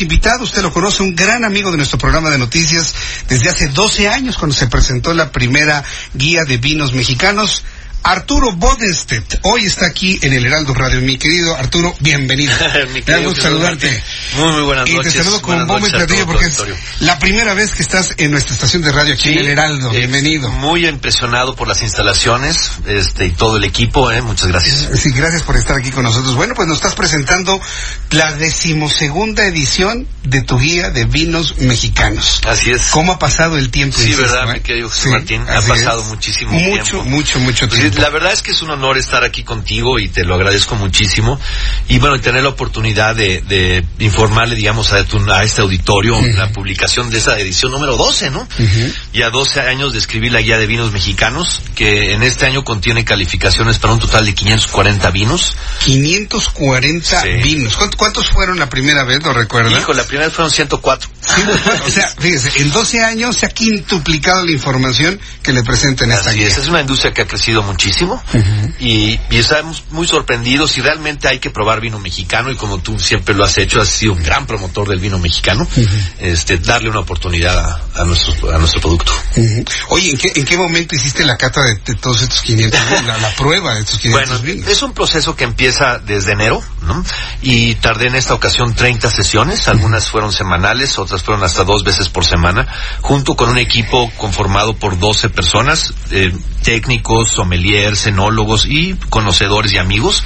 invitado, usted lo conoce, un gran amigo de nuestro programa de noticias desde hace 12 años cuando se presentó la primera guía de vinos mexicanos. Arturo Bodenstedt, hoy está aquí en el Heraldo Radio. Mi querido Arturo, bienvenido. Mi Me querido gusto saludarte. Muy, muy buenas y noches. te saludo con bombo y platillo porque es la primera vez que estás en nuestra estación de radio aquí en el Heraldo. eh, Bienvenido. Muy impresionado por las instalaciones, este, y todo el equipo, eh, muchas gracias. Sí, gracias por estar aquí con nosotros. Bueno, pues nos estás presentando la decimosegunda edición de tu guía de vinos mexicanos. Así es. ¿Cómo ha pasado el tiempo? Sí, insisto, verdad, eh? mi querido Jesús Sí, Martín, ha pasado es. muchísimo Mucho, tiempo. mucho, mucho Pues, tiempo. La verdad es que es un honor estar aquí contigo y te lo agradezco muchísimo. Y bueno, y tener la oportunidad de, de informarle, digamos, a, tu- a este auditorio la publicación de esa edición número 12, ¿no? Ya 12 años de escribir la guía de vinos mexicanos, que en este año contiene calificaciones para un total de 540 vinos. 540 Sí. vinos. ¿Cuántos, fueron la primera vez? ¿Lo recuerda? Hijo, la primera vez fueron 104. Sí, o sea, fíjese, en 12 años se ha quintuplicado la información que le presenta en esta guía. es, es una industria que ha crecido muchísimo y, y estamos muy sorprendidos y realmente hay que probar vino mexicano y como tú siempre lo has hecho, has sido un gran promotor del vino mexicano, este, darle una oportunidad a, a nuestro, a nuestro producto. Ujú. Oye, ¿en qué, ¿en qué momento hiciste la cata de, de todos estos 500 vinos? La, la prueba de estos 500 Bueno, vinos. es un proceso que empieza desde enero, ¿no? Y tardé en esta ocasión 30 sesiones, algunas fueron semanales, otras fueron hasta dos veces por semana, junto con un equipo conformado por 12 personas, eh, técnicos, sommeliers, enólogos y conocedores y amigos,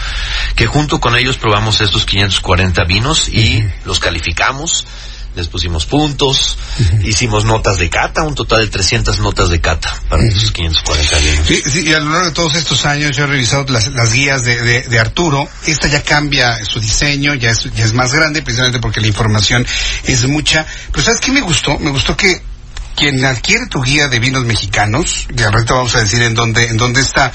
que junto con ellos probamos estos 540 vinos y los calificamos. Les pusimos puntos, hicimos notas de cata, un total de 300 notas de cata para estos 540 vinos. Sí, sí, y a lo largo de todos estos años yo he revisado las, las guías de, de- de Arturo. Esta ya cambia su diseño, ya es, ya es más grande, precisamente porque la información es mucha. Pero ¿sabes qué me gustó? Me gustó que quien adquiere tu guía de vinos mexicanos, de ahorita vamos a decir en dónde, en dónde está,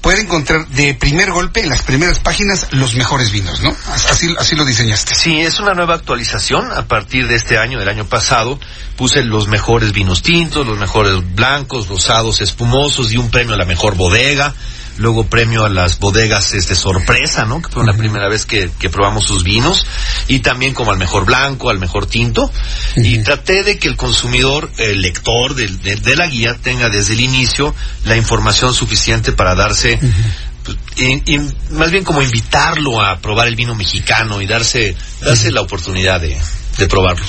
puede encontrar de primer golpe, en las primeras páginas, los mejores vinos, ¿no? Así, así lo diseñaste. Sí, es una nueva actualización. A partir de este año, del año pasado, puse los mejores vinos tintos, los mejores blancos, rosados, espumosos y un premio a la mejor bodega. Luego premio a las bodegas este sorpresa, ¿no? Que fue la primera vez que, que probamos sus vinos. Y también como al mejor blanco, al mejor tinto. Y traté de que el consumidor, el lector del- de, de la guía, tenga desde el inicio la información suficiente para darse pues, y, y más bien como invitarlo a probar el vino mexicano y darse darse la oportunidad de, de probarlo.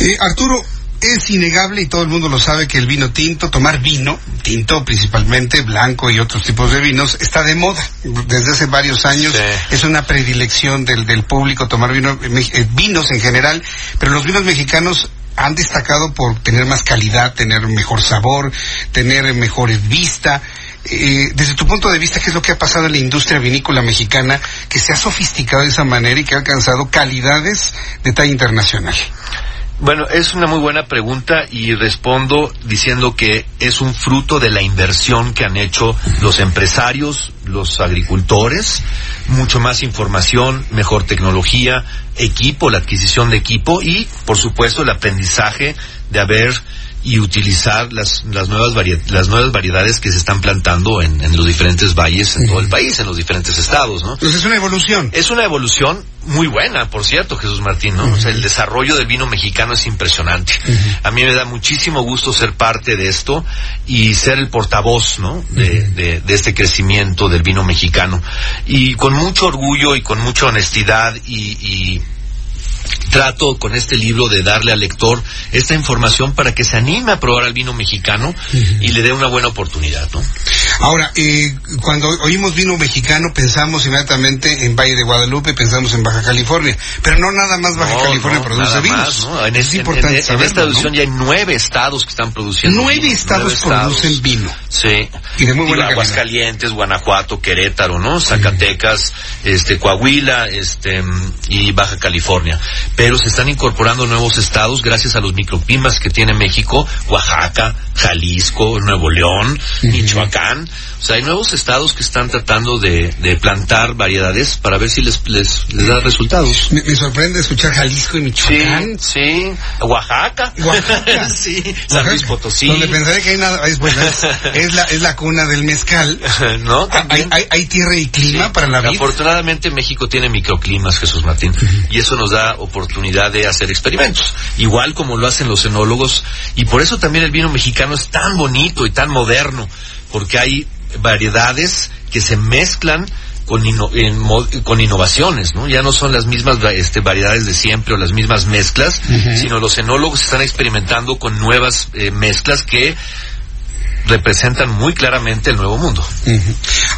Eh, Arturo, es innegable y todo el mundo lo sabe que el vino tinto, tomar vino, tinto principalmente, blanco y otros tipos de vinos, está de moda. Desde hace varios años Sí. es una predilección del, del público tomar vino, eh, eh, vinos en general, pero los vinos mexicanos han destacado por tener más calidad, tener mejor sabor, tener mejor vista. Eh, desde tu punto de vista, ¿qué es lo que ha pasado en la industria vinícola mexicana que se ha sofisticado de esa manera y que ha alcanzado calidades de talla internacional? Bueno, es una muy buena pregunta y respondo diciendo que es un fruto de la inversión que han hecho los empresarios, los agricultores, mucho más información, mejor tecnología, equipo, la adquisición de equipo y, por supuesto, el aprendizaje de haber y utilizar las, las, nuevas, las nuevas variedades que se están plantando en, en los diferentes valles en todo el país, en los diferentes estados, ¿no? Entonces es una evolución. Es una evolución muy buena, por cierto, Jesús Martín, ¿no? O sea, el desarrollo del vino mexicano es impresionante. A mí me da muchísimo gusto ser parte de esto y ser el portavoz, ¿no? De, de- de este crecimiento del vino mexicano. Y con mucho orgullo y con mucha honestidad y, y trato con este libro de darle al lector esta información para que se anime a probar el vino mexicano y le dé una buena oportunidad, ¿no? Ahora, eh, cuando oímos vino mexicano pensamos inmediatamente en Valle de Guadalupe, pensamos en Baja California, pero no nada más Baja No, California no, produce vinos. más, ¿no? En, es importante en- en esta edición ya hay nueve estados que están produciendo Nueve vino, estados producen vino. Sí. Y de muy buena Digo. Aguascalientes, Guanajuato, Querétaro, ¿no? Zacatecas, este, Coahuila, este, y Baja California. Pero se están incorporando nuevos estados gracias a los microclimas que tiene México, Oaxaca, Jalisco, Nuevo León, Michoacán. O sea, hay nuevos estados que están tratando de, de plantar variedades para ver si les, les, les da resultados. Me, me sorprende escuchar Jalisco y Sí, Michoacán. sí. Oaxaca. Oaxaca. sí. San Luis Potosí. Donde pensaré que hay nada, es, bueno, es, es la, es la cuna del mezcal. ¿No? Hay, hay, hay tierra y clima Sí. para la vida. Afortunadamente México tiene microclimas, Jesús Martín, y eso nos da oportunidad de hacer experimentos, igual como lo hacen los enólogos, y por eso también el vino mexicano es tan bonito y tan moderno, porque hay variedades que se mezclan con, en con innovaciones, ¿no? Ya no son las mismas este, variedades de siempre o las mismas mezclas, sino los enólogos están experimentando con nuevas eh, mezclas que representan muy claramente el nuevo mundo.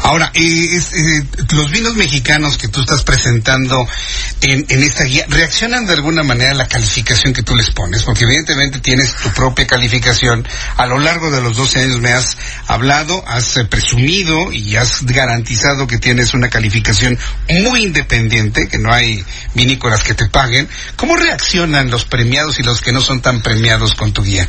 Ahora, eh, eh, los vinos mexicanos que tú estás presentando en, en esta guía, ¿reaccionan de alguna manera a la calificación que tú les pones? Porque evidentemente tienes tu propia calificación. A lo largo de los 12 años me has hablado, has eh, presumido y has garantizado que tienes una calificación muy independiente, que no hay vinícolas que te paguen. ¿Cómo reaccionan los premiados y los que no son tan premiados con tu guía?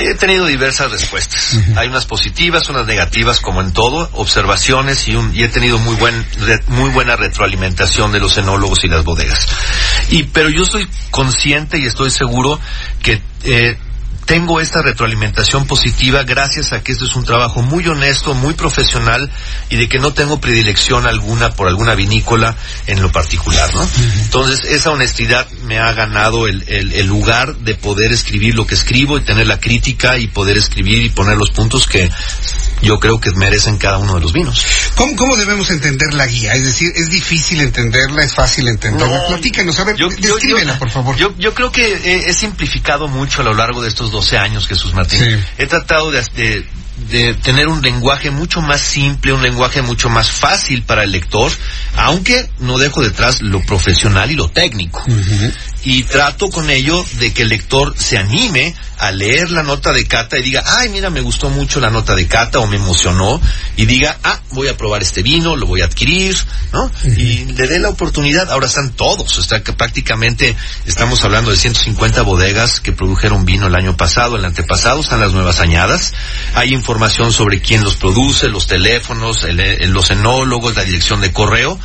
He tenido diversas respuestas. Hay unas positivas, unas negativas, como en todo, observaciones y, un- y he tenido muy buen, re- muy buena retroalimentación de los enólogos y las bodegas. Y pero yo estoy consciente y estoy seguro que eh, tengo esta retroalimentación positiva gracias a que esto es un trabajo muy honesto, muy profesional y de que no tengo predilección alguna por alguna vinícola en lo particular, ¿no? Entonces, esa honestidad me ha ganado el, el- el lugar de poder escribir lo que escribo y tener la crítica y poder escribir y poner los puntos que yo creo que merecen cada uno de los vinos. ¿Cómo, cómo debemos entender la guía? Es decir, ¿es difícil entenderla? ¿Es fácil entenderla? No. Platícanos, a ver, Yo- yo- descríbela, yo- por favor. Yo, yo creo que he, he simplificado mucho a lo largo de estos 12 años, Jesús Martín. Sí. He tratado de, de- de tener un lenguaje mucho más simple, un lenguaje mucho más fácil para el lector, aunque no dejo detrás lo profesional y lo técnico. Y trato con ello de que el lector se anime a leer la nota de cata y diga, ay, mira, me gustó mucho la nota de cata o me emocionó, y diga, ah, voy a probar este vino, lo voy a adquirir, ¿no? Y le dé la oportunidad, ahora están todos, está que prácticamente estamos hablando de 150 bodegas que produjeron vino el año pasado, el antepasado, están las nuevas añadas, hay información sobre quién los produce, los teléfonos, el- el- los enólogos, la dirección de correo,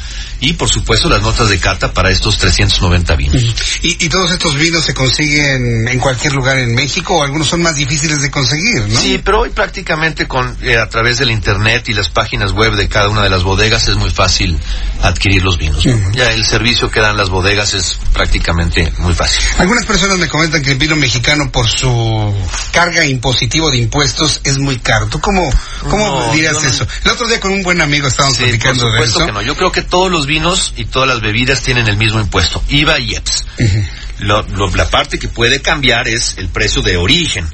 y por supuesto las notas de cata para estos 390 vinos. ¿Y, y todos estos vinos se consiguen en cualquier lugar en México o algunos son más difíciles de conseguir, ¿no? Sí, pero hoy prácticamente con eh, a través del internet y las páginas web de cada una de las bodegas es muy fácil adquirir los vinos. ¿no? Ya el servicio que dan las bodegas es prácticamente muy fácil. Algunas personas me comentan que el vino mexicano por su carga impositivo de impuestos es muy caro. ¿Tú cómo, cómo No, dirías no- eso? El otro día con un buen amigo estábamos Sí, por platicando de supuesto eso. que no. Yo creo que todos los vinos y todas las bebidas tienen el mismo impuesto, IVA y EPS. Lo- lo- la parte que puede cambiar es el precio de origen.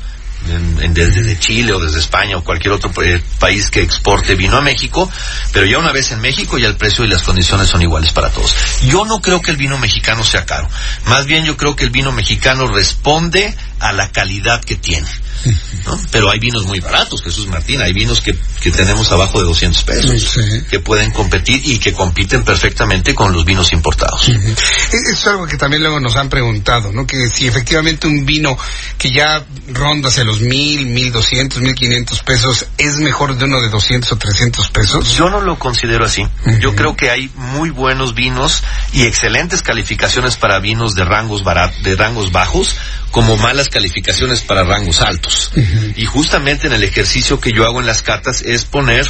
en- en- desde de Chile o desde España o cualquier otro eh, país que exporte vino a México, pero ya una vez en México ya el precio y las condiciones son iguales para todos. Yo no creo que el vino mexicano sea caro, más bien yo creo que el vino mexicano responde a la calidad que tiene. ¿No? Pero hay vinos muy baratos, Jesús Martín, hay vinos que, que tenemos abajo de 200 pesos, Sí. que pueden competir y que compiten perfectamente con los vinos importados. Es es algo que también luego nos han preguntado, ¿no? Que si efectivamente un vino que ya ronda hacia los mil, mil doscientos, mil quinientos pesos es mejor de uno de doscientos o trescientos pesos. Yo no lo considero así. Yo creo que hay muy buenos vinos y excelentes calificaciones para vinos de rangos barat de rangos bajos, como malas calificaciones para rangos altos. Y justamente en el ejercicio que yo hago en las catas es poner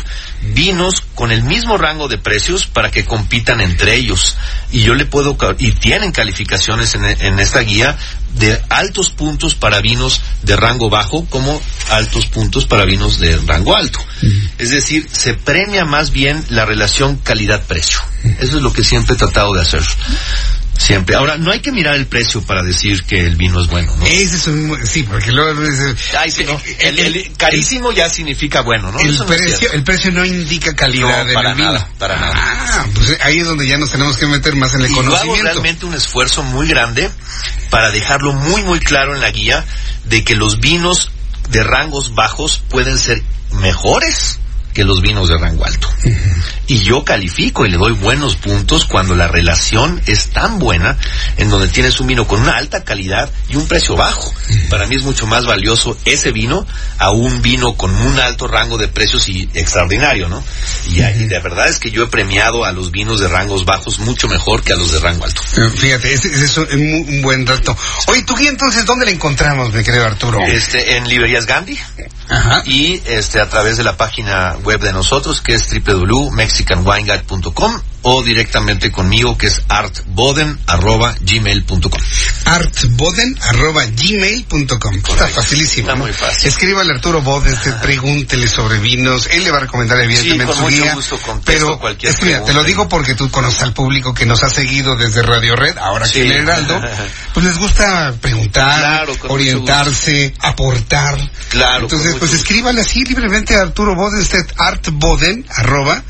vinos con el mismo rango de precios para que compitan entre ellos. Y yo le puedo y tienen calificaciones en, en esta guía de altos puntos para vinos de rango bajo como altos puntos para vinos de rango alto. Es decir, se premia más bien la relación calidad-precio. Eso es lo que siempre he tratado de hacer. Siempre. Ahora, no hay que mirar el precio para decir que el vino es bueno, ¿no? Ese es un, sí, porque luego Ay, sí, no. el, el, carísimo ya significa bueno, ¿no? El precio, no el precio no indica calidad no, para vino. Nada, para nada. Ah, pues ahí es donde ya nos tenemos que meter más en el y conocimiento. Yo hago realmente un esfuerzo muy grande para dejarlo muy muy claro en la guía de que los vinos de rangos bajos pueden ser mejores que los vinos de rango alto. Y yo califico y le doy buenos puntos cuando la relación es tan buena en donde tienes un vino con una alta calidad y un precio bajo. Para mí es mucho más valioso ese vino a un vino con un alto rango de precios y extraordinario, ¿no? Y, ahí, de verdad es que yo he premiado a los vinos de rangos bajos mucho mejor que a los de rango alto. Fíjate, ese, ese es un, un, buen dato. Oye, ¿tú entonces dónde la encontramos, mi querido Arturo? Este, en Librerías Gandhi. Ajá. Y este, a través de la página web de nosotros, que es www.mexicanwineguide.com o directamente conmigo, que es artboden.gmail.com. Artboden.gmail.com. Está facilísimo. Está muy fácil. Escríbale a Arturo Boden, pregúntele sobre vinos. Él le va a recomendar evidentemente sí, con su mucho guía. Gusto pero cualquier es que mira, te lo digo porque tú conoces al público que nos ha seguido desde Radio Red, ahora Sí. que en el Heraldo. Pues les gusta preguntar, Claro, orientarse, aportar. Claro, Entonces, pues escríbale así libremente a Arturo Boden, artboden, arroba,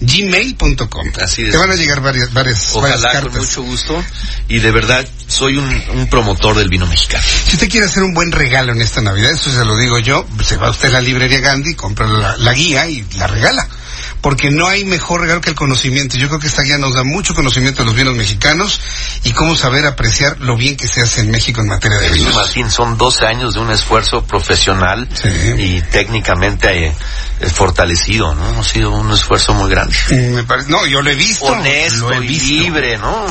gmail.com. Así es. Te van a llegar varias, varias, varias Ojalá cartas. con mucho gusto. Y de verdad, soy un, un promotor del vino mexicano. Si usted quiere hacer un buen regalo en esta Navidad, eso se lo digo yo, se va usted a la librería Gandhi, compra la, la guía y la regala. Porque no hay mejor regalo que el conocimiento. Yo creo que esta guía nos da mucho conocimiento de los vinos mexicanos y cómo saber apreciar lo bien que se hace en México en materia de vinos. Martín, son 12 años de un esfuerzo profesional Sí. y técnicamente eh, eh, fortalecido, ¿no? Ha sido un esfuerzo muy grande. Mm, Me parece, no, yo lo he visto. Honesto lo he y visto. libre, ¿no?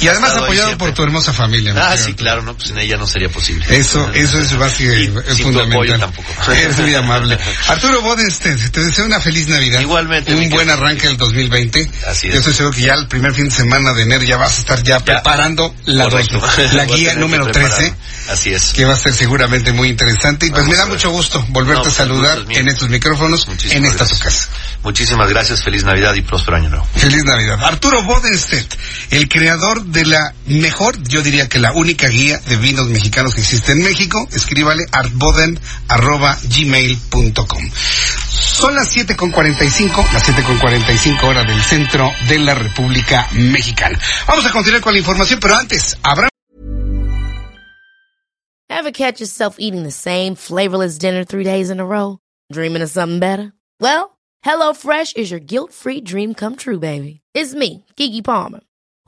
Y además apoyado por tu hermosa familia. Mi Ah, sí, claro, no, pues sin ella no sería posible. Eso, eso es básico es sin tu fundamental. apoyo tampoco. Eres muy amable. Arturo Bodenstedt, te deseo una feliz Navidad. Igualmente, Un buen arranque del 2020. Así es. Yo estoy seguro que ya el primer fin de semana de enero ya vas a estar ya, preparando la, Correcto. la guía número prepararlo. 13, Así es. que va a ser seguramente muy interesante. Y pues Vamos me da mucho gusto volverte No, a pues, saludar es en estos micrófonos, Muchísimas en esta tu gracias. casa. Muchísimas gracias, feliz Navidad y próspero año nuevo. Feliz Navidad. Arturo Bodenstedt, el creador de la mejor, yo diría que la única guía de vinos mexicanos que existe en México. Escríbale artboden.gmail.com. Son las 7.45, las 7.45 horas del centro de la República Mexicana. Vamos a continuar con la información, pero antes, habrá Ever catch yourself eating the same flavorless dinner three days in a row? Dreaming of something better? Well, HelloFresh is your guilt-free dream come true, baby. It's me, Kiki Palmer.